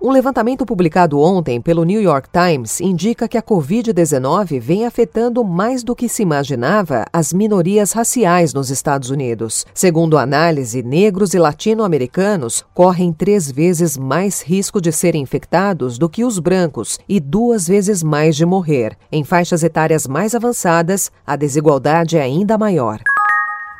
Um levantamento publicado ontem pelo New York Times indica que a Covid-19 vem afetando mais do que se imaginava as minorias raciais nos Estados Unidos. Segundo a análise, negros e latino-americanos correm três vezes mais risco de serem infectados do que os brancos e duas vezes mais de morrer. Em faixas etárias mais avançadas, a desigualdade é ainda maior.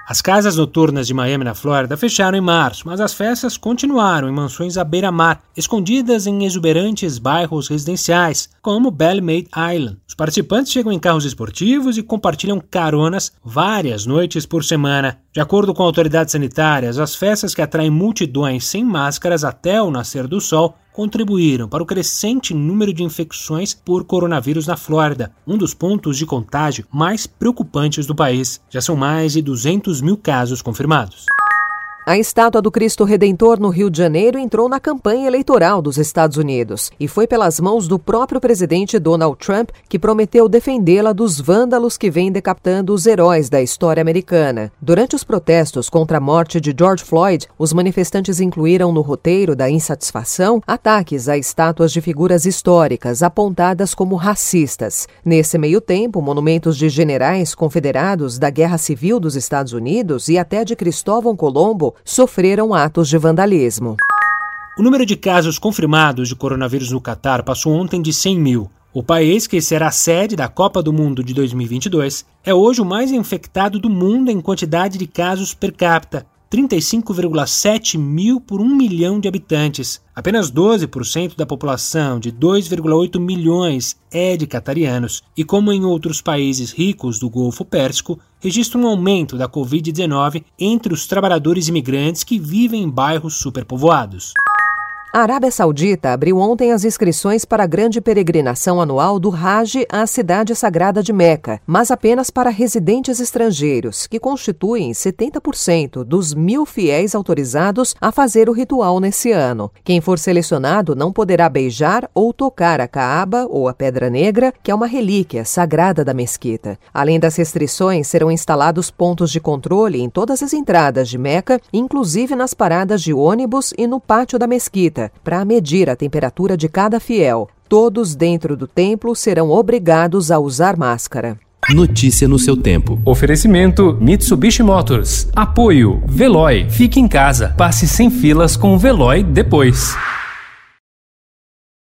As casas noturnas de Miami, na Flórida, fecharam em março, mas as festas continuaram em mansões à beira-mar, escondidas em exuberantes bairros residenciais, como Bellemade Island. Os participantes chegam em carros esportivos e compartilham caronas várias noites por semana. De acordo com autoridades sanitárias, as festas que atraem multidões sem máscaras até o nascer do sol contribuíram para o crescente número de infecções por coronavírus na Flórida, um dos pontos de contágio mais preocupantes do país. Já são mais de 200 mil casos confirmados. A estátua do Cristo Redentor no Rio de Janeiro entrou na campanha eleitoral dos Estados Unidos e foi pelas mãos do próprio presidente Donald Trump que prometeu defendê-la dos vândalos que vêm decapitando os heróis da história americana. Durante os protestos contra a morte de George Floyd, os manifestantes incluíram no roteiro da insatisfação ataques a estátuas de figuras históricas apontadas como racistas. Nesse meio tempo, monumentos de generais confederados da Guerra Civil dos Estados Unidos e até de Cristóvão Colombo sofreram atos de vandalismo. O número de casos confirmados de coronavírus no Catar passou ontem de 100 mil. O país, que será sede da Copa do Mundo de 2022, é hoje o mais infectado do mundo em quantidade de casos per capita, 35,7 mil por 1 milhão de habitantes. Apenas 12% da população, de 2,8 milhões, é de catarianos. E como em outros países ricos do Golfo Pérsico, registra um aumento da Covid-19 entre os trabalhadores imigrantes que vivem em bairros superpovoados. A Arábia Saudita abriu ontem as inscrições para a grande peregrinação anual do Hajj à cidade sagrada de Meca, mas apenas para residentes estrangeiros, que constituem 70% dos mil fiéis autorizados a fazer o ritual nesse ano. Quem for selecionado não poderá beijar ou tocar a Kaaba ou a Pedra Negra, que é uma relíquia sagrada da mesquita. Além das restrições, serão instalados pontos de controle em todas as entradas de Meca, inclusive nas paradas de ônibus e no pátio da mesquita para medir a temperatura de cada fiel. Todos dentro do templo serão obrigados a usar máscara. Notícia no seu tempo. Oferecimento Mitsubishi Motors. Apoio Veloy. Fique em casa. Passe sem filas com o Veloy depois.